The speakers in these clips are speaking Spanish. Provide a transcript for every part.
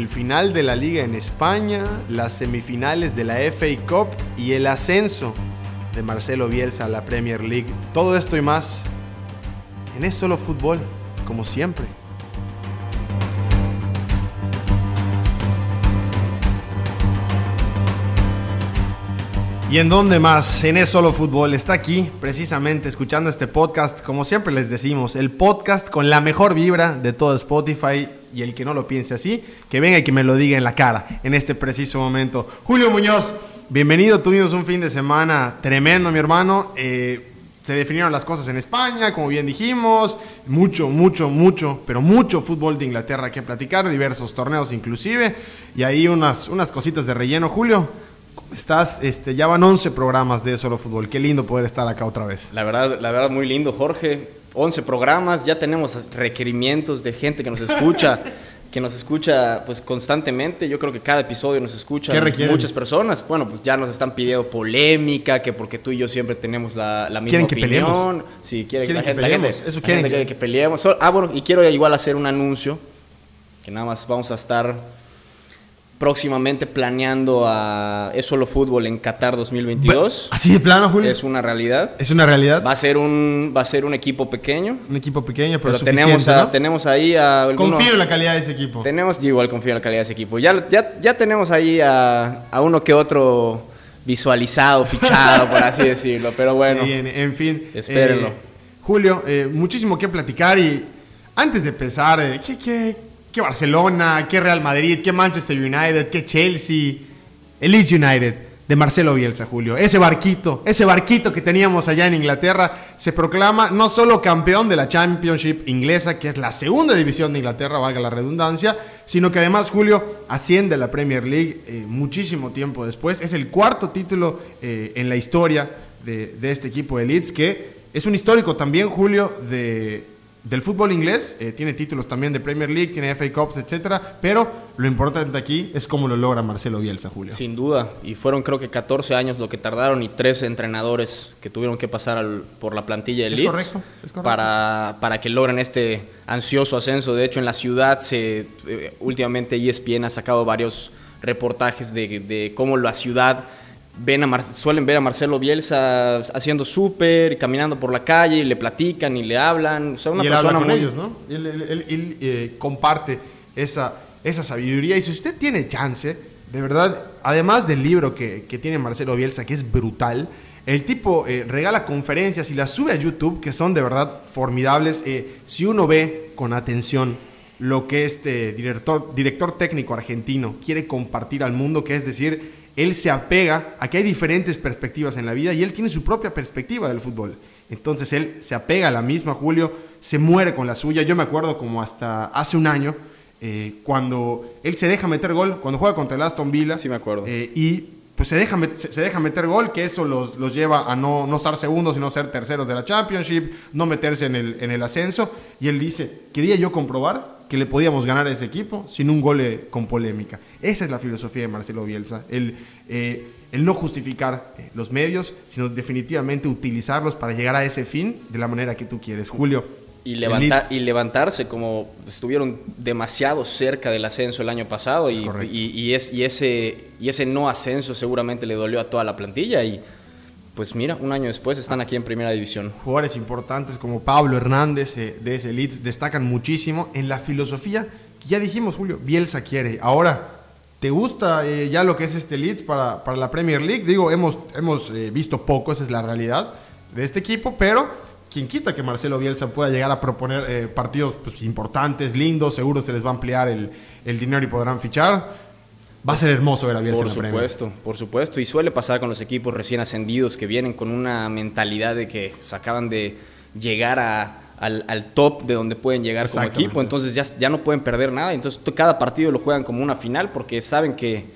el final de la liga en España, las semifinales de la FA Cup y el ascenso de Marcelo Bielsa a la Premier League. Todo esto y más en Es Solo Fútbol, como siempre. ¿Y en dónde más? En Es Solo Fútbol. Está aquí, precisamente, escuchando este podcast. Como siempre les decimos, el podcast con la mejor vibra de todo Spotify. Y el que no lo piense así, que venga y que me lo diga en la cara en este preciso momento. Julio Muñoz, bienvenido. Tuvimos un fin de semana tremendo, mi hermano. Eh, se definieron las cosas en España, como bien dijimos. Mucho, mucho, mucho, pero mucho fútbol de Inglaterra que platicar, diversos torneos inclusive. Y ahí unas, unas cositas de relleno. Julio, estás? Este, ya van 11 programas de Solo Fútbol. Qué lindo poder estar acá otra vez. La verdad, la verdad muy lindo, Jorge. 11 programas, ya tenemos requerimientos de gente que nos escucha. que nos escucha pues constantemente. Yo creo que cada episodio nos escucha muchas personas. Bueno, pues ya nos están pidiendo polémica, que porque tú y yo siempre tenemos la, la misma ¿Quieren opinión. Que sí, quieren, que, la gente, peleemos. Eso quieren. que, que peleemos. Ah, bueno, y quiero igual hacer un anuncio, que nada más vamos a estar próximamente planeando a Es Solo Fútbol en Qatar 2022. ¿Así de plano, Julio? Es una realidad. ¿Es una realidad? Va a ser un, va a ser un equipo pequeño. Un equipo pequeño, pero, pero tenemos, tenemos ahí a... confío en la calidad de ese equipo. Tenemos, igual confío en la calidad de ese equipo. Ya, ya, ya tenemos ahí a, a uno que otro visualizado, fichado, por así decirlo. Pero bueno. en, fin. Espérenlo. Eh, Julio, eh, muchísimo que platicar y antes de empezar, eh, ¿qué, qué, ¿Qué Barcelona? ¿Qué Real Madrid? ¿Qué Manchester United? ¿Qué Chelsea? El Leeds United de Marcelo Bielsa, Julio. Ese barquito, ese barquito que teníamos allá en Inglaterra, se proclama no solo campeón de la Championship inglesa, que es la segunda división de Inglaterra, valga la redundancia, sino que además Julio asciende a la Premier League eh, muchísimo tiempo después. Es el cuarto título eh, en la historia de, de este equipo de Leeds, que es un histórico también, Julio, de del fútbol inglés, eh, tiene títulos también de Premier League, tiene FA Cups, etcétera, pero lo importante aquí es cómo lo logra Marcelo Bielsa, Julio. Sin duda, y fueron creo que 14 años lo que tardaron y 13 entrenadores que tuvieron que pasar por la plantilla de Leeds Para, para que logren este ansioso ascenso. De hecho, en la ciudad se eh, últimamente ESPN ha sacado varios reportajes de, de cómo la ciudad ven a suelen ver a Marcelo Bielsa haciendo súper, caminando por la calle, y le platican y le hablan. O una y él persona habla con ellos, ¿no? Él, eh, comparte esa, esa sabiduría. Y si usted tiene chance, de verdad, además del libro que, que tiene Marcelo Bielsa, que es brutal, el tipo eh, regala conferencias y las sube a YouTube, que son de verdad formidables. Eh, si uno ve con atención lo que este director, director técnico argentino quiere compartir al mundo, que es decir, él se apega a que hay diferentes perspectivas en la vida y él tiene su propia perspectiva del fútbol. Entonces él se apega a la misma, Julio, se muere con la suya. Yo me acuerdo como hasta hace un año, eh, cuando él se deja meter gol, cuando juega contra el Aston Villa. Sí, me acuerdo. Eh, y pues se deja, se deja meter gol, que eso los, los lleva a no, no estar segundos, sino ser terceros de la Championship, no meterse en el, en el ascenso. Y él dice, quería yo comprobar que le podíamos ganar a ese equipo sin un gol con polémica. Esa es la filosofía de Marcelo Bielsa, el, eh, el no justificar eh, los medios, sino definitivamente utilizarlos para llegar a ese fin de la manera que tú quieres. Julio. Y, levantar, y levantarse como estuvieron demasiado cerca del ascenso el año pasado y, y, es, y, ese, y ese no ascenso seguramente le dolió a toda la plantilla y pues mira, un año después están aquí en Primera División. Jugadores importantes como Pablo Hernández eh, de ese Leeds destacan muchísimo en la filosofía ya dijimos, Julio, Bielsa quiere. Ahora, ¿te gusta eh, ya lo que es este Leeds para, para la Premier League? Digo, hemos, hemos eh, visto poco, esa es la realidad de este equipo, pero quien quita que Marcelo Bielsa pueda llegar a proponer partidos pues, importantes, lindos, seguro se les va a ampliar el, el dinero y podrán fichar. Va a ser hermoso ver a Bielsa Por supuesto, por supuesto. Y suele pasar con los equipos recién ascendidos que vienen con una mentalidad de que pues, acaban de llegar al, top de donde pueden llegar como equipo. Entonces ya, ya no pueden perder nada. Entonces cada partido lo juegan como una final porque saben que,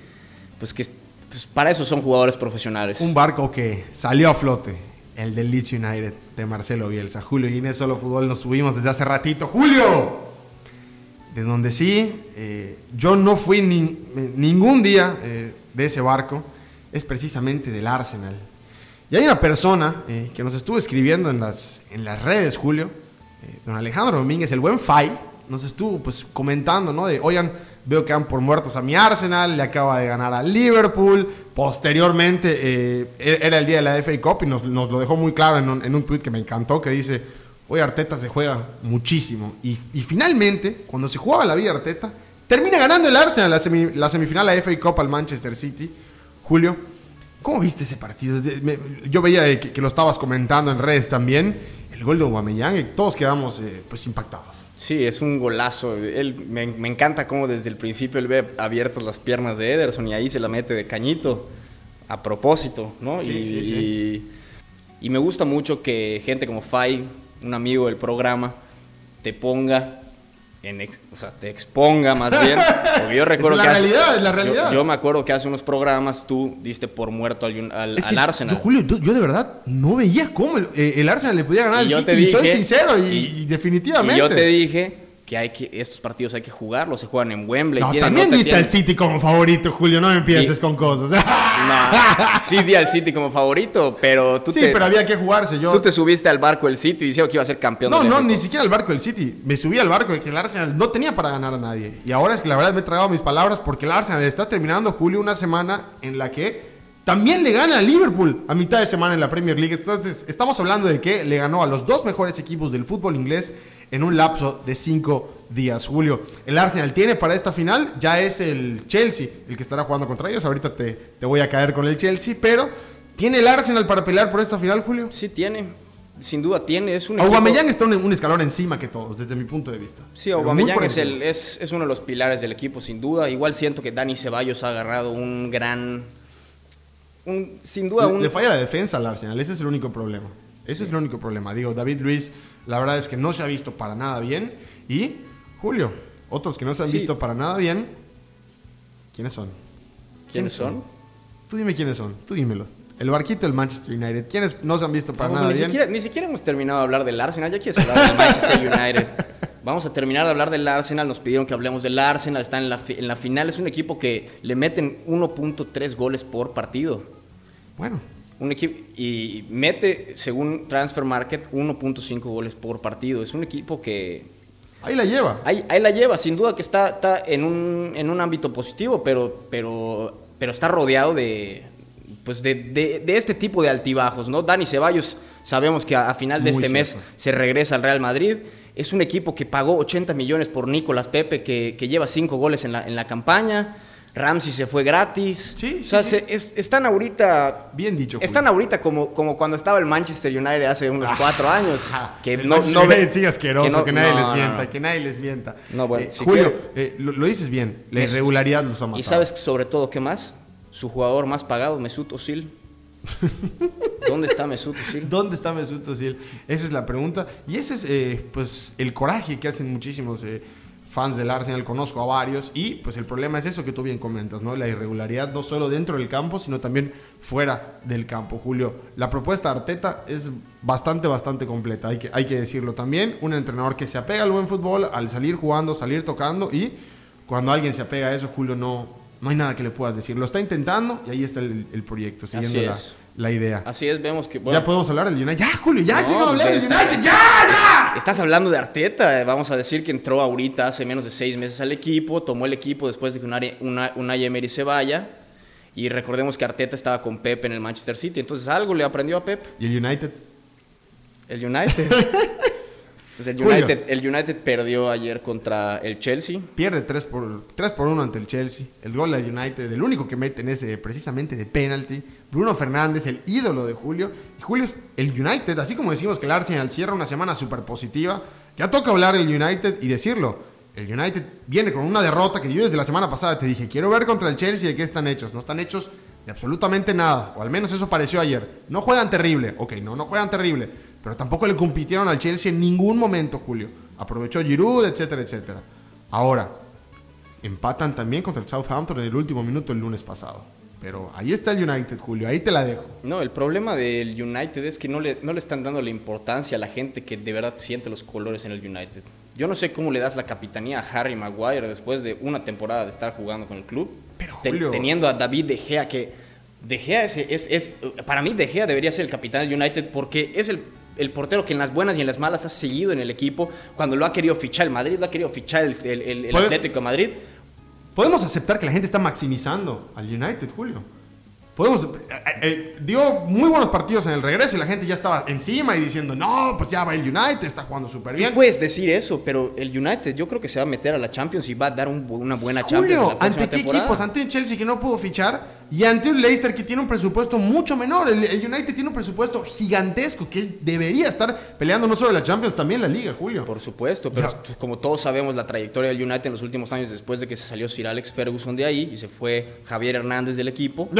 pues, que pues, para eso son jugadores profesionales. Un barco que salió a flote. El del Leeds United de Marcelo Bielsa. Julio Inés Solo Fútbol nos subimos desde hace ratito. ¡Julio! De donde sí, eh, yo no fui ningún día eh, de ese barco, es precisamente del Arsenal. Y hay una persona eh, que nos estuvo escribiendo en las, en las redes, Julio, don Alejandro Domínguez, el buen Fai, nos estuvo pues comentando, ¿no? De, oigan, veo que han por muertos a mi Arsenal, le acaba de ganar al Liverpool, posteriormente eh, e-, era el día de la FA Cup y nos, lo dejó muy claro en un, en tweet que me encantó, que dice, oye, Arteta se juega muchísimo. Y, finalmente, cuando se jugaba la vida Arteta, termina ganando el Arsenal la, la semifinal la FA Cup al Manchester City. Julio, ¿cómo viste ese partido? Yo veía que, lo estabas comentando en redes también, el gol de Aubameyang, y todos quedamos eh, pues impactados. Sí, es un golazo. Él, me, encanta cómo desde el principio él ve abiertas las piernas de Ederson y ahí se la mete de cañito a propósito, ¿no? y, y, me gusta mucho que gente como Fay, un amigo del programa, te ponga o sea, te exponga más bien. Porque yo recuerdo es la realidad, es la realidad. Yo, me acuerdo que hace unos programas tú diste por muerto al, al, Arsenal. Yo, Julio, yo de verdad no veía cómo el, eh, Arsenal le podía ganar al City. y soy sincero y definitivamente. Y yo te dije que hay que estos partidos hay que jugarlos, se juegan en Wembley. No, también diste al City como favorito, Julio, no empieces con cosas. no, sí di al City como favorito, pero tú sí, pero había que jugarse. Yo... Tú te subiste al barco del City diciendo que iba a ser campeón No, no, ni siquiera al barco del City. Me subí al barco de que el Arsenal no tenía para ganar a nadie. Y ahora es que la verdad me he tragado mis palabras porque el Arsenal está terminando, Julio, una semana en la que también le gana a Liverpool a mitad de semana en la Premier League. Entonces, estamos hablando de que le ganó a los dos mejores equipos del fútbol inglés en un lapso de cinco días. Julio, el Arsenal tiene para esta final, ya es el Chelsea el que estará jugando contra ellos. Ahorita te, te voy a caer con el Chelsea, pero ¿tiene el Arsenal para pelear por esta final, Julio? Sí, tiene. Sin duda tiene, es un Aubameyang está un, un, escalón encima que todos, desde mi punto de vista. Sí, Aubameyang es, el, es, es uno de los pilares del equipo, sin duda. Igual siento que Dani Ceballos ha agarrado un gran... Un, sin duda, un... Le falla la defensa al Arsenal, ese es el único problema. Ese es el único problema. Digo, David Luis la verdad es que no se ha visto para nada bien. Y, Julio, otros que no se han visto para nada bien, ¿quiénes son? ¿Quiénes son? Tú dime quiénes son, tú dímelo. El barquito del Manchester United. ¿Quiénes no se han visto para nada ni bien? Siquiera, ni siquiera hemos terminado de hablar del Arsenal. Ya quieres hablar del Manchester United. Vamos a terminar de hablar del Arsenal. Nos pidieron que hablemos del Arsenal. Está en la, en la final. Es un equipo que le meten 1.3 goles por partido. Bueno, un equipo y mete, según Transfer Market, 1.5 goles por partido. Es un equipo que... Ahí la lleva. Ahí, ahí la lleva, sin duda que está, está en, un, en un ámbito positivo, pero, pero, pero está rodeado de, pues de, de, este tipo de altibajos, ¿no? Dani Ceballos, sabemos que a, final de este mes se regresa al Real Madrid. Es un equipo que pagó 80 millones por Nicolás Pepe, que, que lleva 5 goles en la, en la campaña. Ramsey se fue gratis. Sí, o sea, están ahorita. Bien dicho. Están ahorita como, como cuando estaba el Manchester United hace unos ah, cuatro años. que no, no ve, sí, asqueroso, que, nadie les mienta, que nadie les mienta. No, bueno, eh, Julio, eh, lo, dices bien, la irregularidad los ha matado. ¿Y sabes sobre todo qué más? Su jugador más pagado, Mesut Özil. ¿Dónde está Mesut Özil? ¿Dónde está Mesut Özil? Esa es la pregunta. Y ese es, eh, pues, el coraje que hacen muchísimos fans del Arsenal, conozco a varios, y pues el problema es eso que tú bien comentas, ¿no? La irregularidad no solo dentro del campo, sino también fuera del campo, Julio. La propuesta de Arteta es bastante, bastante completa, hay que, hay que decirlo también. Un entrenador que se apega al buen fútbol, al salir jugando, salir tocando, y cuando alguien se apega a eso, Julio, no, no hay nada que le puedas decir. Lo está intentando y ahí está el, proyecto, siguiendo la, la idea. Así es, vemos que. ya podemos hablar del United. Ya, Julio, ya, no, hablar del United. ¡Ya, ya! Estás hablando de Arteta. Vamos a decir que entró ahorita hace menos de seis meses al equipo. Tomó el equipo después de que una, una, Emery se vaya. Y recordemos que Arteta estaba con Pep en el Manchester City. Entonces algo le aprendió a Pep. ¿Y el United? El United. Pues el United, el United perdió ayer contra el Chelsea. Pierde 3 por, 3 por 1 ante el Chelsea. El gol del United, el único que meten es precisamente de penalty. Bruno Fernández, el ídolo de Julio. Y Julio es el United, así como decimos que el Arsenal cierra una semana súper positiva. Ya toca hablar del United y decirlo. El United viene con una derrota que yo desde la semana pasada te dije, quiero ver contra el Chelsea de qué están hechos. No están hechos de absolutamente nada, o al menos eso pareció ayer. No juegan terrible, ok, no, no juegan terrible pero tampoco le compitieron al Chelsea en ningún momento, Julio. Aprovechó Giroud, etcétera, etcétera. Ahora, empatan también contra el Southampton en el último minuto el lunes pasado. Pero ahí está el United, Julio, ahí te la dejo. No, el problema del United es que no le, no le están dando la importancia a la gente que de verdad siente los colores en el United. Yo no sé cómo le das la capitanía a Harry Maguire después de una temporada de estar jugando con el club. Pero Julio... teniendo a David De Gea, que De Gea es, es, es, para mí De Gea debería ser el capitán del United porque es el el portero que en las buenas y en las malas ha seguido en el equipo, cuando lo ha querido fichar el Madrid, lo ha querido fichar el, el Atlético de Madrid. Podemos aceptar que la gente está maximizando al United, Julio podemos. Eh, eh, dio muy buenos partidos en el regreso y la gente ya estaba encima y diciendo, no, pues ya va el United, está jugando súper bien. puedes decir eso, pero el United yo creo que se va a meter a la Champions y va a dar una buena Julio, ¿ante qué equipos? Ante un Chelsea que no pudo fichar y ante un Leicester que tiene un presupuesto mucho menor. El, United tiene un presupuesto gigantesco que debería estar peleando no solo la Champions, también la Liga, Julio. Por supuesto, pero como todos sabemos, la trayectoria del United en los últimos años, después de que se salió Sir Alex Ferguson de ahí y se fue Javier Hernández del equipo.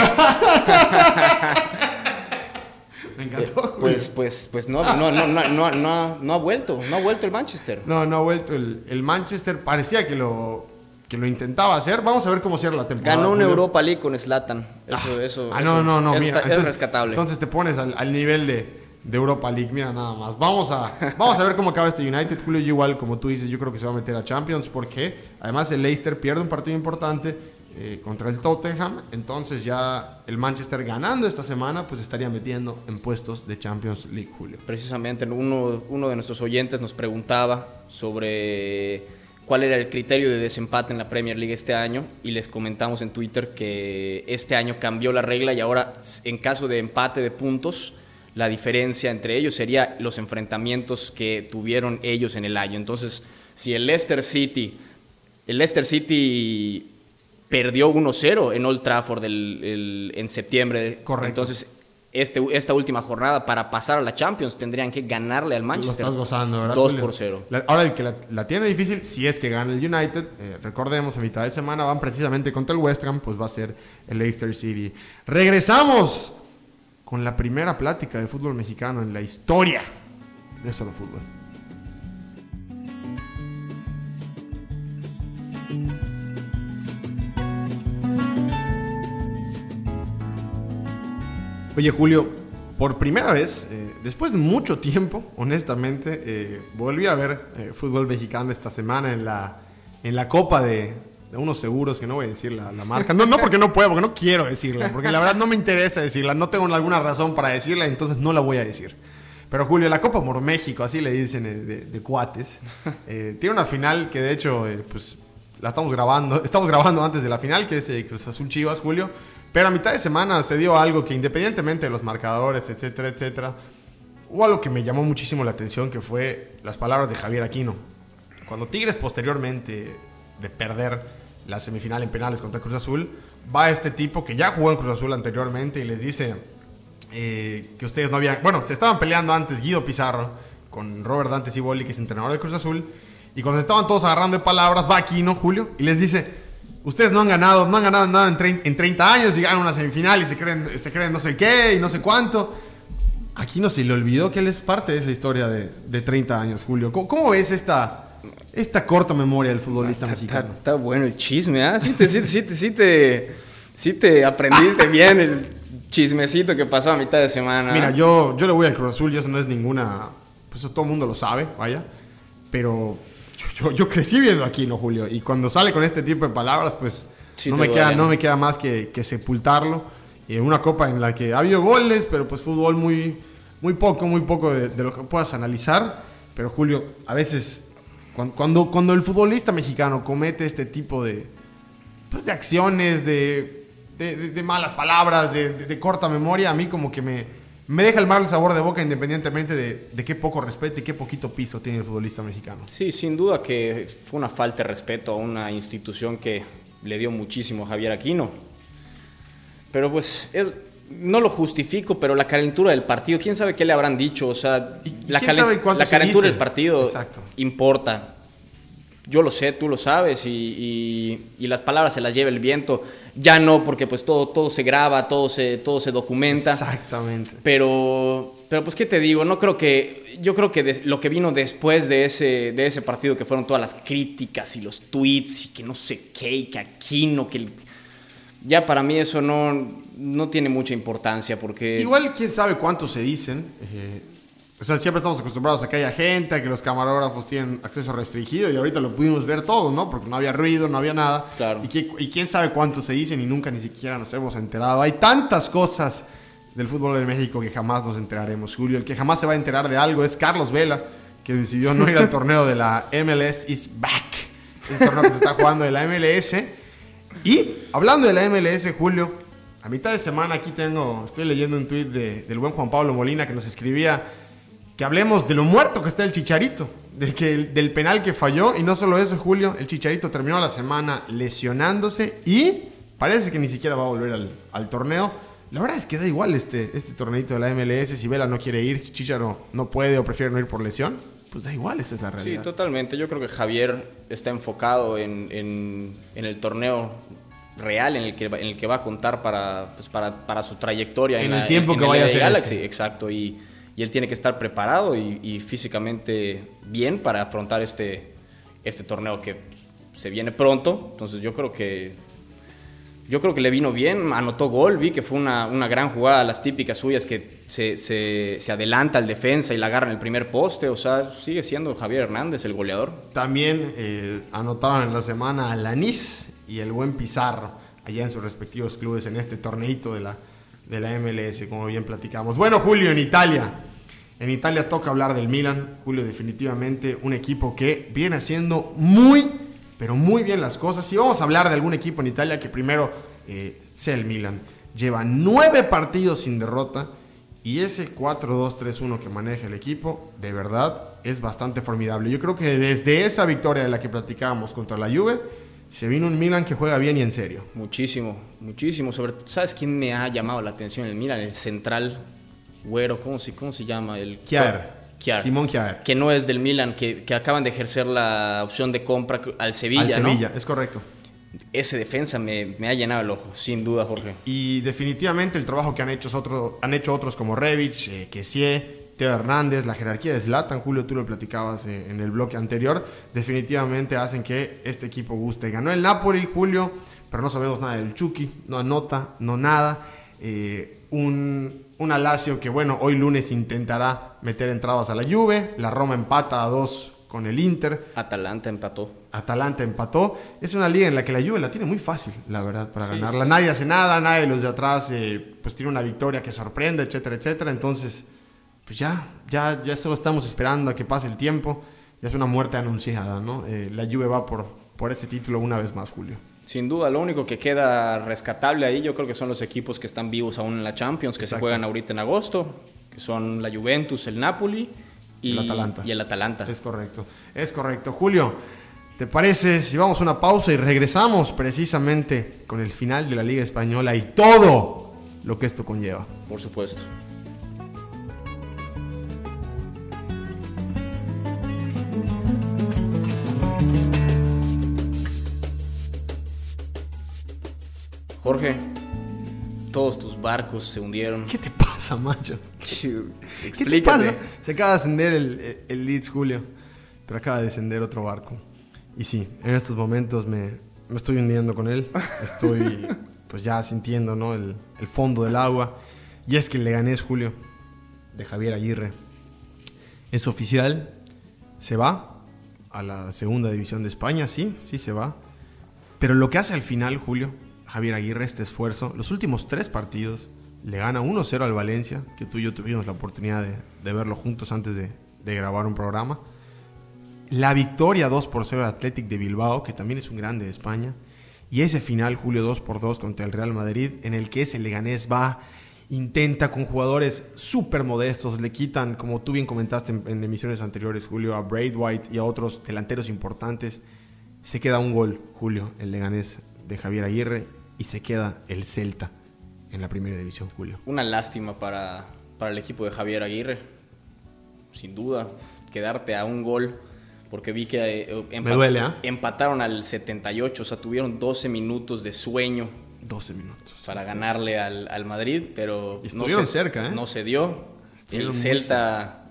Me encantó. Eh, pues, pues, pues no, no, no, no, no, no, no ha vuelto, no ha vuelto el Manchester. No, no ha vuelto el, el Manchester. Parecía que lo que lo intentaba hacer. Vamos a ver cómo cierra la temporada. Ganó una Europa League con Slatan. Eso, ah, eso. Ah, no, no, no. mira, es rescatable. Entonces te pones al, nivel de, de, Europa League. Mira, nada más. Vamos a, vamos a ver cómo acaba este United. Julio, igual, como tú dices, yo creo que se va a meter a Champions. Porque además el Leicester pierde un partido importante eh, contra el Tottenham. Entonces ya el Manchester ganando esta semana, pues estaría metiendo en puestos de Champions League, Julio. Precisamente uno, uno de nuestros oyentes nos preguntaba sobre cuál era el criterio de desempate en la Premier League este año y les comentamos en Twitter que este año cambió la regla y ahora en caso de empate de puntos, la diferencia entre ellos sería los enfrentamientos que tuvieron ellos en el año. Entonces, si el Leicester City, el Leicester City perdió 1-0 en Old Trafford en septiembre, Correcto. entonces este, esta última jornada para pasar a la Champions tendrían que ganarle al Manchester. Lo estás gozando, ¿verdad? 2 por 0. ahora el que la, tiene difícil, si es que gana el United, eh, recordemos, a mitad de semana van precisamente contra el West Ham, pues va a ser el Leicester City. Regresamos con la primera plática de fútbol mexicano en la historia de solo fútbol. Oye, Julio, por primera vez, eh, después de mucho tiempo, honestamente, eh, volví a ver eh, fútbol mexicano esta semana en la, en la Copa de, unos seguros, que no voy a decir la, marca. No, no porque no puedo, porque no quiero decirla, porque la verdad no me interesa decirla, no tengo alguna razón para decirla, entonces no la voy a decir. Pero Julio, la Copa por México, así le dicen de, cuates, tiene una final que de hecho, pues la estamos grabando, estamos grabando antes de la final, que es Cruz Azul Chivas, Julio. Pero a mitad de semana se dio algo que independientemente de los marcadores, etcétera, etcétera, hubo algo que me llamó muchísimo la atención, que fue las palabras de Javier Aquino. Cuando Tigres posteriormente de perder la semifinal en penales contra Cruz Azul, va este tipo que ya jugó en Cruz Azul anteriormente y les dice eh, que ustedes no habían... Bueno, se estaban peleando antes Guido Pizarro con Robert Dante Ciboli, que es entrenador de Cruz Azul, y cuando se estaban todos agarrando de palabras, va Aquino, Julio, y les dice Ustedes no han ganado, no han ganado nada en 30, años y ganan una semifinal y se creen, se creen no sé qué y no sé cuánto. Aquí no se le olvidó que él es parte de esa historia de, de 30 años, Julio. ¿Cómo, ves esta, esta corta memoria del futbolista mexicano? Está, bueno el chisme, ¿ah? Sí te, sí, te, te, aprendiste bien el chismecito que pasó a mitad de semana. Mira, yo, yo le voy al Cruz Azul y eso no es ninguna... Pues eso todo el mundo lo sabe, vaya. Pero yo, crecí viendo aquí, ¿no, Julio? Y cuando sale con este tipo de palabras, pues no, me queda, no me queda más que, sepultarlo. Y en una copa en la que ha habido goles, pero pues fútbol muy, muy poco, muy poco de, lo que puedas analizar. Pero Julio, a veces cuando, cuando, el futbolista mexicano comete este tipo de, pues, de acciones, de, de, malas palabras, de corta memoria, a mí como que me, me deja el mal sabor de boca independientemente de, qué poco respeto y qué poquito piso tiene el futbolista mexicano. Sí, sin duda que fue una falta de respeto a una institución que le dio muchísimo a Javier Aquino. Pero pues no lo justifico, pero la calentura del partido, quién sabe qué le habrán dicho, o sea, la, la calentura del partido importa yo lo sé, tú lo sabes, y, las palabras se las lleva el viento. Ya no, porque pues todo, todo se graba, todo se, todo se documenta. Exactamente. Pero, pero pues, ¿qué te digo? No creo que, yo creo que lo que vino después de ese, de ese partido, que fueron todas las críticas y los tweets, y que no sé qué, y que aquí no, que... ya para mí eso no, no tiene mucha importancia, porque... Igual, quién sabe cuánto se dicen. Eh, o sea, siempre estamos acostumbrados a que haya gente, a que los camarógrafos tienen acceso restringido y ahorita lo pudimos ver todo, ¿no? Porque no había ruido, no había nada. Claro. Y, quién sabe cuánto se dicen y nunca ni siquiera nos hemos enterado. Hay tantas cosas del fútbol de México que jamás nos enteraremos, Julio. El que jamás se va a enterar de algo es Carlos Vela, que decidió no ir al torneo de la MLS is back. Ese torneo que se está jugando de la MLS. Y hablando de la MLS, Julio, a mitad de semana aquí tengo, estoy leyendo un tuit del buen Juan Pablo Molina que nos escribía que hablemos de lo muerto que está el Chicharito, de que, del penal que falló. Y no solo eso, Julio, el Chicharito terminó la semana lesionándose y parece que ni siquiera va a volver al, al torneo. La verdad es que da igual este, este torneito de la MLS. Si Vela no quiere ir, si Chicharo no puede o prefiere no ir por lesión, pues da igual, esa es la realidad. Sí, totalmente. Yo creo que Javier está enfocado en, en, en el torneo real en el que, en el que va a contar para, pues para, para su trayectoria en, el tiempo que vaya a ser Galaxy. Exacto. Y, y él tiene que estar preparado y, físicamente bien para afrontar este, este torneo que se viene pronto. Entonces yo creo que yo creo que le vino bien, anotó gol, vi que fue una, una gran jugada, las típicas suyas que se, se, adelanta al defensa y la agarra en el primer poste, o sea, sigue siendo Javier Hernández el goleador. También eh, anotaron en la semana a Lanis y el buen Pizarro, allá en sus respectivos clubes en este torneito de la, de la MLS, como bien platicamos. Bueno, Julio, en Italia. En Italia toca hablar del Milan. Julio, definitivamente un equipo que viene haciendo muy, pero muy bien las cosas. Si vamos a hablar de algún equipo en Italia, que primero eh, sea el Milan. Lleva nueve partidos sin derrota. Y ese 4-2-3-1 que maneja el equipo, de verdad, es bastante formidable. Yo creo que desde esa victoria de la que platicábamos contra la Juve, se vino un Milan que juega bien y en serio. Muchísimo, muchísimo. Sobre, ¿Sabes quién me ha llamado la atención? El Milan, el central güero, ¿cómo se, cómo se llama? El Kiar. Simón Kiar. Que no es del Milan, que, que, acaban de ejercer la opción de compra al Sevilla. Al Sevilla, es correcto. Ese defensa me, me, ha llenado el ojo, sin duda, Jorge. Y definitivamente el trabajo que han hecho, otros han hecho otros como Revich, eh, Kessie, Teo Hernández, la jerarquía de Zlatan, Julio, tú lo platicabas eh, en el bloque anterior, definitivamente hacen que este equipo guste. Ganó el Napoli, Julio, pero no sabemos nada del Chucky, no anota, no nada. Eh, un, un Alacio que, bueno, hoy lunes intentará meter entradas a la Juve, la Roma empata a dos con el Inter. Atalanta empató. Atalanta empató. Es una liga en la que la Juve la tiene muy fácil, la verdad, para ganarla. Nadie hace nada, nadie de los de atrás eh, pues tiene una victoria que sorprende, etcétera, etcétera. Entonces pues ya, ya, ya solo estamos esperando a que pase el tiempo. Ya es una muerte anunciada, ¿no? Eh, la Juve va por, por ese título una vez más, Julio. Sin duda, lo único que queda rescatable ahí yo creo que son los equipos que están vivos aún en la Champions, que se juegan ahorita en agosto, que son la Juventus, el Napoli y el Atalanta. Y el Atalanta. Es correcto, es correcto. Julio, ¿te parece si vamos a una pausa y regresamos precisamente con el final de la Liga Española y todo lo que esto conlleva? Por supuesto. Barcos se hundieron. ¿Qué te pasa, macho? ¿Qué te pasa? Se acaba de ascender el, el, Leeds, Julio, pero acaba de descender otro barco. Y sí, en estos momentos me, me estoy hundiendo con él. Estoy pues ya sintiendo ¿no? el, el fondo del agua. Y es que le gané, Julio, de Javier Aguirre. Es oficial, se va a la segunda división de España, sí, sí se va. Pero lo que hace al final, Julio, Javier Aguirre este esfuerzo. Los últimos tres partidos le gana 1-0 al Valencia, que tú y yo tuvimos la oportunidad de, verlo juntos antes de, grabar un programa. La victoria 2 por 0 al Athletic de Bilbao, que también es un grande de España. Y ese final, Julio 2 por 2 contra el Real Madrid, en el que ese Leganés va, intenta con jugadores súper modestos, le quitan, como tú bien comentaste en, en, emisiones anteriores, Julio, a Braid White y a otros delanteros importantes. Se queda un gol, Julio, el Leganés de Javier Aguirre y se queda el Celta en la primera división, Julio. Una lástima para, para el equipo de Javier Aguirre, sin duda, quedarte a un gol, porque vi que eh, Me duele, ¿eh? empataron al 78, o sea, tuvieron 12 minutos de sueño. 12 minutos. Para ganarle al, al, Madrid, pero estuvieron no se, cerca, ¿eh? No se dio. el Celta,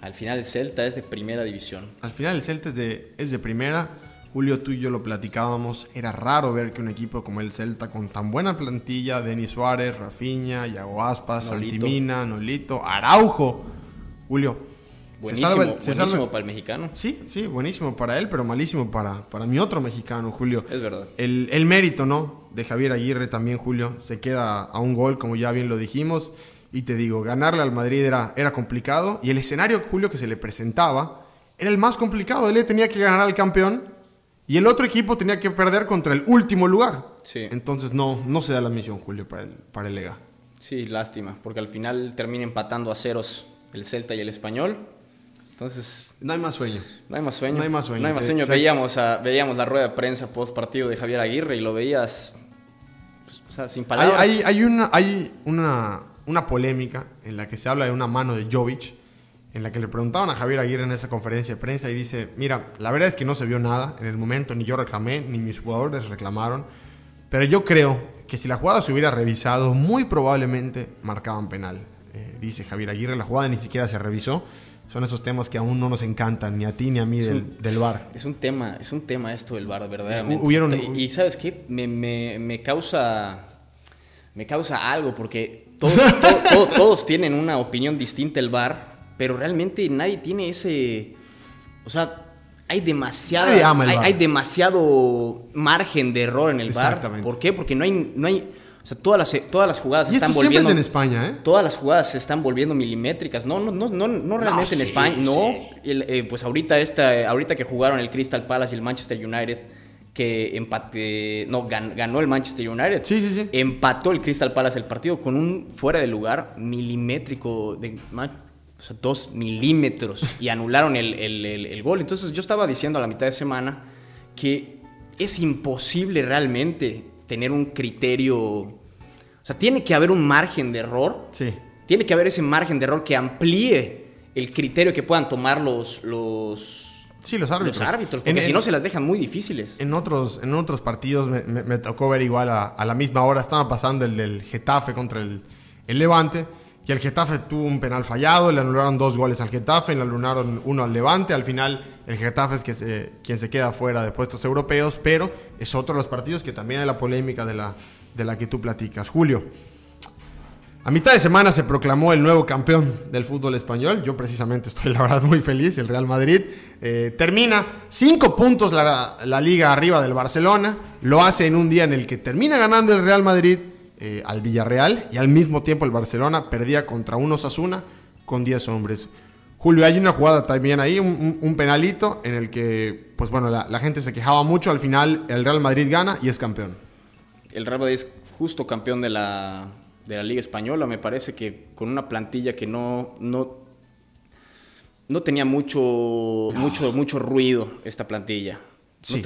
al final el Celta es de primera división. Al final el Celta es de, es de primera. Julio, tú y yo lo platicábamos, era raro ver que un equipo como el Celta con tan buena plantilla, Denis Suárez, Rafinha, Yago Aspas, Nolito. Santimina, Nolito, Araujo, Julio, Buenísimo, para el mexicano. Sí, sí, buenísimo para él, pero malísimo para, para mi otro mexicano, Julio. Es verdad. El, el mérito, ¿no? De Javier Aguirre también, Julio. Se queda a un gol, como ya bien lo dijimos. Y te digo, ganarle al Madrid era, era complicado. Y el escenario, Julio, que se le presentaba era el más complicado. Él tenía que ganar al campeón y el otro equipo tenía que perder contra el último lugar. Sí. Entonces no, no se da la misión, Julio, para el, para el Lega. Sí, lástima, porque al final termina empatando a ceros el Celta y el Español. Entonces... No hay más sueños. No hay más sueños. No hay más sueños. No hay más sueños. Veíamos, veíamos la rueda de prensa post partido de Javier Aguirre y lo veías pues, o sea, sin palabras. Hay, hay, una, hay una, una polémica en la que se habla de una mano de Jovic en la que le preguntaban a Javier Aguirre en esa conferencia de prensa y dice, mira, la verdad es que no se vio nada en el momento, ni yo reclamé, ni mis jugadores reclamaron, pero yo creo que si la jugada se hubiera revisado, muy probablemente marcaban penal. Eh, dice Javier Aguirre, la jugada ni siquiera se revisó. Son esos temas que aún no nos encantan, ni a ti ni a mí del, del, bar. Es un tema, es un tema esto del bar, verdaderamente. y, sabes qué, me, me, me, causa, me causa algo, porque todos, todos tienen una opinión distinta del bar pero realmente nadie tiene ese, o sea, hay demasiado, hay, demasiado margen de error en el bar. ¿Por qué? Porque no hay, no hay, o sea, todas las, todas las jugadas se están volviendo. en España, ¿eh? Todas las jugadas se están volviendo milimétricas. No, no, no, no, no realmente en España. No. Eh, pues ahorita esta, ahorita que jugaron el Crystal Palace y el Manchester United, que empate, no, ganó el Manchester United. Sí, sí, sí. Empató el Crystal Palace el partido con un fuera de lugar milimétrico de o sea, dos milímetros y anularon el, gol. Entonces yo estaba diciendo a la mitad de semana que es imposible realmente tener un criterio, o sea, tiene que haber un margen de error. Sí. Tiene que haber ese margen de error que amplíe el criterio que puedan tomar los, los Sí, los árbitros. Los árbitros, porque si no se las dejan muy difíciles. En otros, en otros partidos me, tocó ver igual a, la misma hora. Estaba pasando el del Getafe contra el, el Levante. Y el Getafe tuvo un penal fallado, le anularon dos goles al Getafe, le anularon uno al Levante. Al final, el Getafe es que quien se queda fuera de puestos europeos, pero es otro de los partidos que también hay la polémica de la, que tú platicas. Julio, a mitad de semana se proclamó el nuevo campeón del fútbol español. Yo precisamente estoy, la verdad, muy feliz. El Real Madrid eh, termina cinco puntos la liga arriba del Barcelona. Lo hace en un día en el que termina ganando el Real Madrid eh, al Villarreal y al mismo tiempo el Barcelona perdía contra un Osasuna con 10 hombres. Julio, hay una jugada también ahí, un, penalito en el que, pues bueno, la, gente se quejaba mucho. Al final, el Real Madrid gana y es campeón. El Real Madrid es justo campeón de la, de la Liga Española. Me parece que con una plantilla que no, no, no tenía mucho, mucho, mucho ruido esta plantilla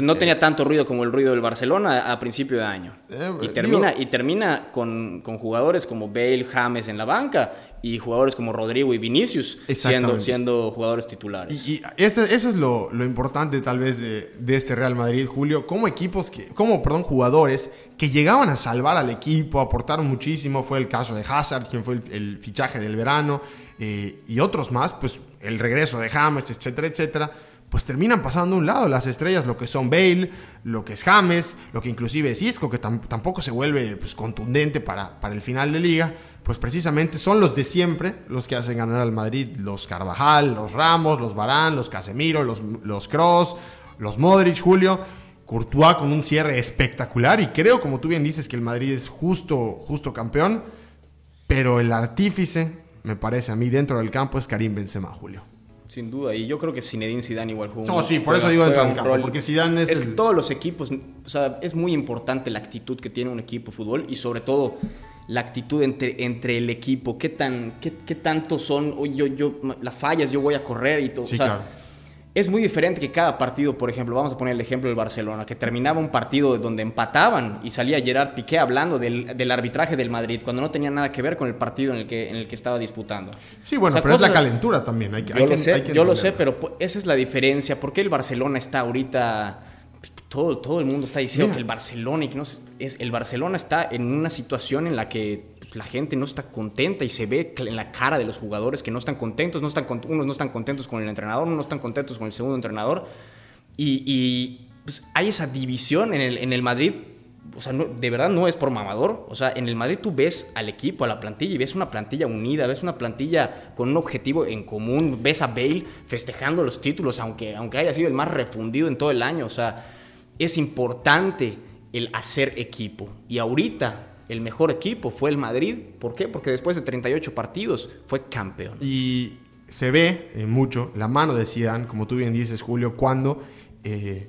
no, tenía tanto ruido como el ruido del Barcelona a, principio de año. Eh, y termina, y termina con, jugadores como Bale, James en la banca y jugadores como Rodrigo y Vinicius siendo, siendo jugadores titulares. Y, eso, es lo, importante tal vez de, este Real Madrid, Julio, como equipos, que, como perdón, jugadores que llegaban a salvar al equipo, aportaron muchísimo. Fue el caso de Hazard, quien fue el, fichaje del verano, eh, y otros más, pues el regreso de James, etcétera, etcétera pues terminan pasando a un lado las estrellas, lo que son Bale, lo que es James, lo que inclusive es Isco, que tampoco se vuelve pues, contundente para, para el final de liga, pues precisamente son los de siempre los que hacen ganar al Madrid, los Carvajal, los Ramos, los Barán, los Casemiro, los, los Cross, los Modric, Julio, Courtois con un cierre espectacular y creo, como tú bien dices, que el Madrid es justo, justo campeón, pero el artífice, me parece a mí, dentro del campo es Karim Benzema, Julio. Sin duda, y yo creo que Zinedine Zidane igual jugó. No, sí, por eso digo dentro del campo, porque Zidane es, es que todos los equipos, o sea, es muy importante la actitud que tiene un equipo de fútbol y sobre todo la actitud entre, entre el equipo, qué tan qué, qué tanto son, yo yo las fallas, yo voy a correr y todo, sí, claro es muy diferente que cada partido, por ejemplo, vamos a poner el ejemplo del Barcelona, que terminaba un partido donde empataban y salía Gerard Piqué hablando del, arbitraje del Madrid, cuando no tenía nada que ver con el partido en el que, en el que estaba disputando. Sí, bueno, pero es la calentura también. Hay, yo lo sé, yo lo sé, pero esa es la diferencia. ¿Por qué el Barcelona está ahorita... Todo, todo el mundo está diciendo que el Barcelona, y que no, es, el Barcelona está en una situación en la que la gente no está contenta y se ve en la cara de los jugadores que no están contentos, no están, unos no están contentos con el entrenador, unos no están contentos con el segundo entrenador. Y, pues, hay esa división en el, en el Madrid o sea, de verdad no es por mamador. O sea, en el Madrid tú ves al equipo, a la plantilla y ves una plantilla unida, ves una plantilla con un objetivo en común, ves a Bale festejando los títulos, aunque, aunque haya sido el más refundido en todo el año. O sea, es importante el hacer equipo. Y ahorita el mejor equipo fue el Madrid. ¿Por qué? Porque después de 38 partidos fue campeón. Y se ve eh, mucho la mano de Zidane, como tú bien dices, Julio, cuando... Eh,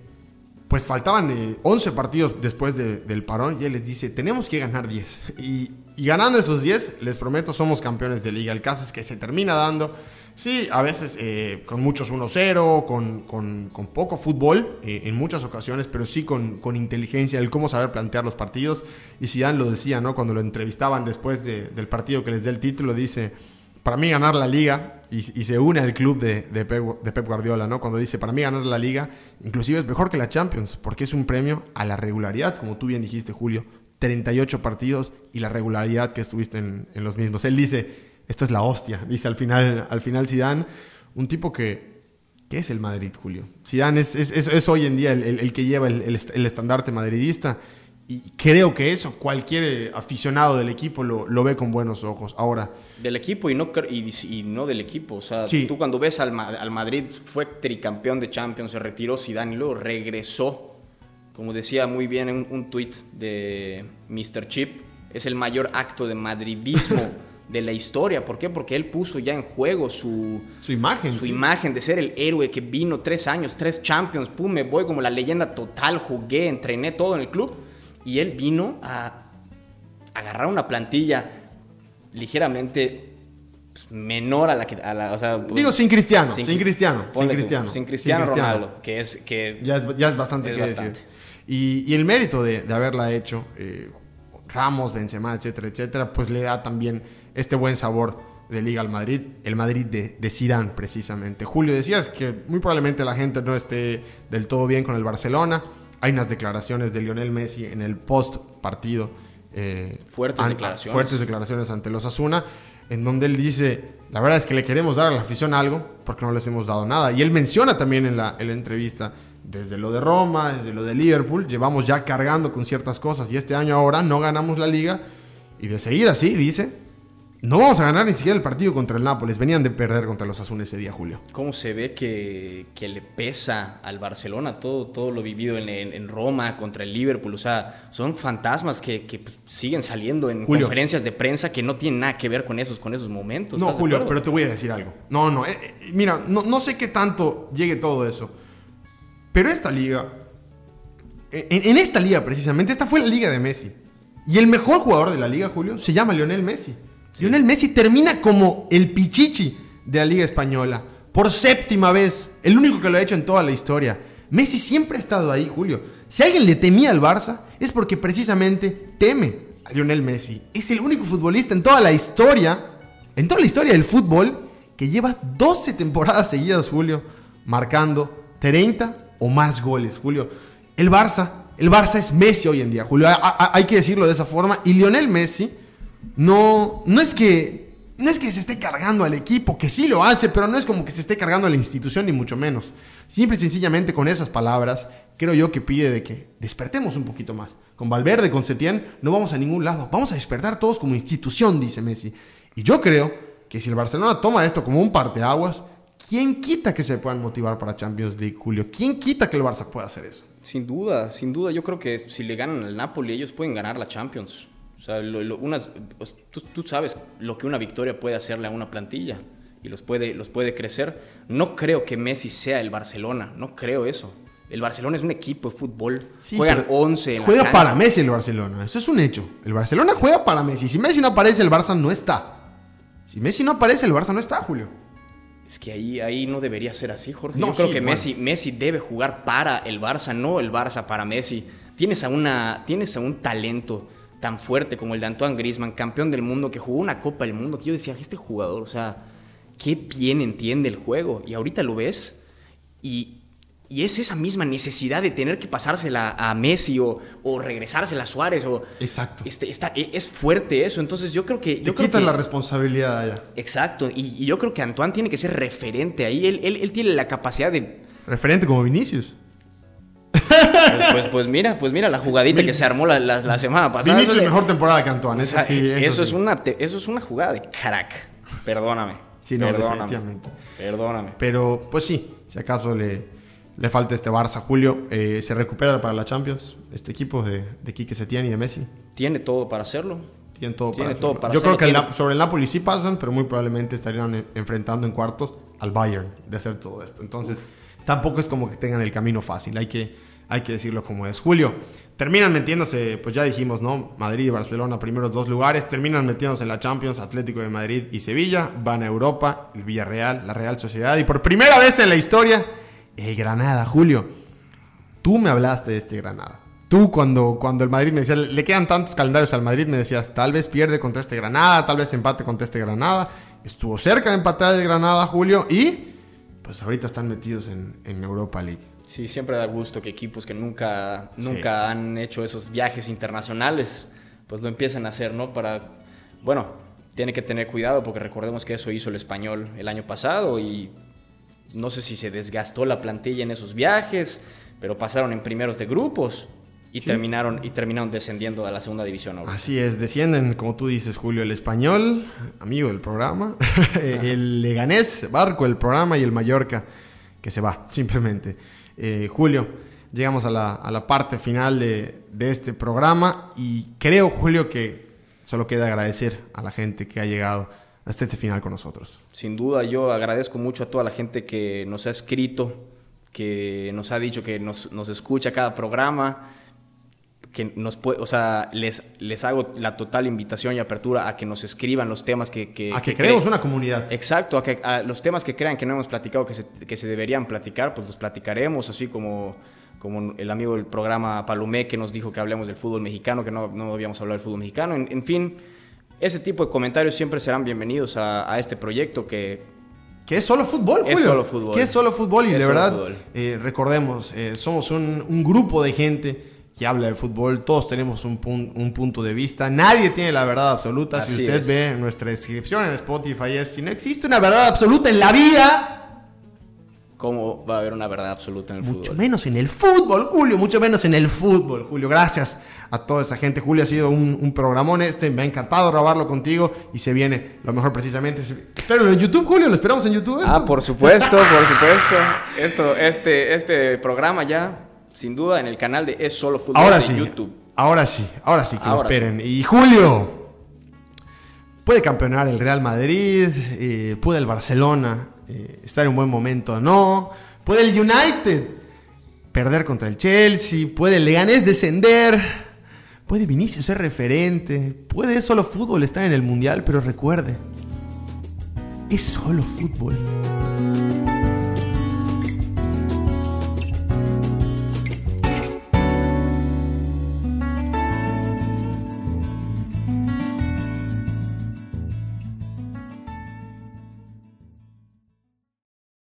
pues faltaban 11 eh, partidos después del parón y él les dice, tenemos que ganar 10. Y, ganando esos 10, les prometo, somos campeones de liga. El caso es que se termina dando, sí, a veces eh, con muchos 1-0, con, con, poco fútbol eh, en muchas ocasiones, pero sí con, con, inteligencia, el cómo saber plantear los partidos. Y Zidane lo decía, ¿no? Cuando lo entrevistaban después del partido que les dé el título, dice para mí ganar la liga, y, se une al club de, de, Pep, Guardiola, ¿no? Cuando dice, para mí ganar la liga, inclusive es mejor que la Champions, porque es un premio a la regularidad, como tú bien dijiste, Julio, 38 partidos y la regularidad que estuviste en, los mismos. Él dice, esto es la hostia, dice al final, al final Zidane, un tipo que, ¿qué es el Madrid, Julio? Zidane es, es, hoy en día el, que lleva el, el estandarte madridista y creo que eso cualquier aficionado del equipo lo, ve con buenos ojos. Ahora. Del equipo y no, y, no del equipo. O sea, tú cuando ves al, al, Madrid, fue tricampeón de Champions, se retiró Zidane y luego regresó. Como decía muy bien en un, tuit de Mr. Chip, es el mayor acto de madridismo de la historia. ¿Por qué? Porque él puso ya en juego su, su imagen. Su imagen de ser el héroe que vino tres años, tres Champions. Pum, me voy como la leyenda total, jugué, entrené todo en el club y él vino a agarrar una plantilla ligeramente pues, menor a la que... Digo, sin Cristiano, sin, Cristiano, sin Cristiano. sin Cristiano. Ronaldo, que es... Que ya, es, bastante Y, el mérito de, haberla hecho, eh, Ramos, Benzema, etcétera, etcétera, pues le da también este buen sabor de Liga al Madrid, el Madrid de, de Zidane precisamente. Julio, decías que muy probablemente la gente no esté del todo bien con el Barcelona. Hay unas declaraciones de Lionel Messi en el post partido. Eh, fuertes declaraciones. Fuertes declaraciones ante los Asuna, en donde él dice, la verdad es que le queremos dar a la afición algo porque no les hemos dado nada. Y él menciona también en la, en la entrevista, desde lo de Roma, desde lo de Liverpool, llevamos ya cargando con ciertas cosas y este año ahora no ganamos la liga. Y de seguir así, dice, no vamos a ganar ni siquiera el partido contra el Nápoles. Venían de perder contra los Azunes ese día, Julio. ¿Cómo se ve que, le pesa al Barcelona todo, todo lo vivido en, Roma contra el Liverpool? O sea, son fantasmas que, siguen saliendo en conferencias de prensa que no tienen nada que ver con esos, con esos momentos. No, Julio, pero te voy a decir algo. No, no. Eh, eh, mira, no, no sé qué tanto llegue todo eso. Pero esta liga, en, en esta liga precisamente, esta fue la liga de Messi. Y el mejor jugador de la liga, Julio, se llama Lionel Messi. Lionel Messi termina como el pichichi de la Liga Española. Por séptima vez. El único que lo ha hecho en toda la historia. Messi siempre ha estado ahí, Julio. Si alguien le temía al Barça, es porque precisamente teme a Lionel Messi. Es el único futbolista en toda la historia, en toda la historia del fútbol, que lleva 12 temporadas seguidas, Julio, marcando 30 o más goles, Julio. El Barça, el Barça es Messi hoy en día, Julio. Hay que decirlo de esa forma. Y Lionel Messi no, no es que no es que se esté cargando al equipo, que sí lo hace, pero no es como que se esté cargando a la institución, ni mucho menos. Simple y sencillamente con esas palabras, creo yo que pide de que despertemos un poquito más. Con Valverde, con Setién, no vamos a ningún lado. Vamos a despertar todos como institución, dice Messi. Y yo creo que si el Barcelona toma esto como un parteaguas, ¿quién quita que se puedan motivar para Champions League, Julio? ¿Quién quita que el Barça pueda hacer eso? Sin duda, sin duda. Yo creo que si le ganan al Napoli, ellos pueden ganar la Champions. O sea, unas, pues, tú, sabes lo que una victoria puede hacerle a una plantilla y los puede, los puede crecer. No creo que Messi sea el Barcelona, no creo eso. El Barcelona es un equipo de fútbol. Juegan 11 en Juega para Messi el Barcelona, eso es un hecho. El Barcelona juega para Messi. Si Messi no aparece, el Barça no está. Si Messi no aparece, el Barça no está, Julio. Es que ahí, ahí no debería ser así, Jorge. Yo creo que Messi, Messi debe jugar para el Barça, no el Barça para Messi. Tienes a, una, tienes a un talento tan fuerte como el de Antoine Griezmann, campeón del mundo, que jugó una Copa del Mundo, que yo decía, este jugador, o sea, qué bien entiende el juego. Y ahorita lo ves y, es esa misma necesidad de tener que pasársela a Messi o, regresársela a Suárez. O, exacto. Este, está, e, es fuerte eso. Entonces yo creo que... Yo Te quitan la responsabilidad allá. Exacto. Y, yo creo que Antoine tiene que ser referente ahí. Él, él, él tiene la capacidad de... Referente como Vinicius. Pues, pues, pues, mira, pues mira la jugadita que se armó la, la, semana pasada. Vinicius es mejor temporada que Antoine, eso, sí, eso, es una eso es una jugada de crack. Perdóname. Sí, no, perdóname. Perdóname. Pero, pues sí, si acaso le, le falta este Barça, Julio, eh, ¿se recupera para la Champions este equipo de, de Quique Setién y de Messi? Tiene todo para hacerlo. Tiene todo, para, Yo creo que sobre el Napoli sí pasan, pero muy probablemente estarían enfrentando en cuartos al Bayern de hacer todo esto. Entonces, tampoco es como que tengan el camino fácil. Hay que, hay que decirlo como es. Julio, terminan metiéndose, pues ya dijimos, ¿no? Madrid y Barcelona, primeros dos lugares. Terminan metiéndose en la Champions, Atlético de Madrid y Sevilla. Van a Europa, el Villarreal, la Real Sociedad. Y por primera vez en la historia, el Granada. Julio, tú me hablaste de este Granada. Tú cuando, cuando el Madrid me decía, le quedan tantos calendarios al Madrid, me decías, tal vez pierde contra este Granada, tal vez empate contra este Granada. Estuvo cerca de empatar el Granada, Julio, y pues ahorita están metidos en, en Europa League. Sí, siempre da gusto que equipos que nunca, nunca han hecho esos viajes internacionales, pues lo empiecen a hacer, ¿no? Para, bueno, tiene que tener cuidado porque recordemos que eso hizo el español el año pasado y no sé si se desgastó la plantilla en esos viajes, pero pasaron en primeros de grupos y, terminaron, y terminaron descendiendo a la segunda división. Así es, descienden, como tú dices, Julio, el español, amigo del programa, el Leganés, Barco, el programa y el Mallorca, que se va, simplemente. Eh, Julio, llegamos a la, a la parte final de, de, este programa y creo, Julio, que solo queda agradecer a la gente que ha llegado hasta este final con nosotros. Sin duda, yo agradezco mucho a toda la gente que nos ha escrito, que nos ha dicho que nos, nos escucha cada programa que nos puede, o sea, les, les hago la total invitación y apertura a que nos escriban los temas que... que a que, creemos una comunidad. Exacto, a que a los temas que crean que no hemos platicado, que se, que se deberían platicar, pues los platicaremos, así como, como el amigo del programa Palomé que nos dijo que hablemos del fútbol mexicano, que no, no habíamos hablado del fútbol mexicano. En, fin, ese tipo de comentarios siempre serán bienvenidos a, a este proyecto que... Que es solo fútbol, Es solo fútbol. Que es solo fútbol y de verdad, eh, recordemos, eh, somos un, un grupo de gente que habla de fútbol, todos tenemos un, un, punto de vista, nadie tiene la verdad absoluta. si usted ve nuestra descripción en Spotify, es si no existe una verdad absoluta en la vida. ¿Cómo va a haber una verdad absoluta en el fútbol? Mucho menos en el fútbol, Julio, mucho menos en el fútbol, Julio. Gracias a toda esa gente. Julio ha sido un, programón este, me ha encantado grabarlo contigo y se viene lo mejor precisamente. Pero en YouTube, Julio, lo esperamos en YouTube. Ah, por supuesto, por supuesto. Esto, este, este programa ya sin duda en el canal de Es Solo Fútbol ahora de sí, YouTube. Ahora sí, ahora sí que lo esperen. Y Julio, puede campeonar el Real Madrid, eh, puede el Barcelona eh, estar en un buen momento, no. Puede el United perder contra el Chelsea, puede el Leganés descender, puede Vinicius ser referente, puede Es Solo Fútbol estar en el Mundial, pero recuerde, es solo fútbol.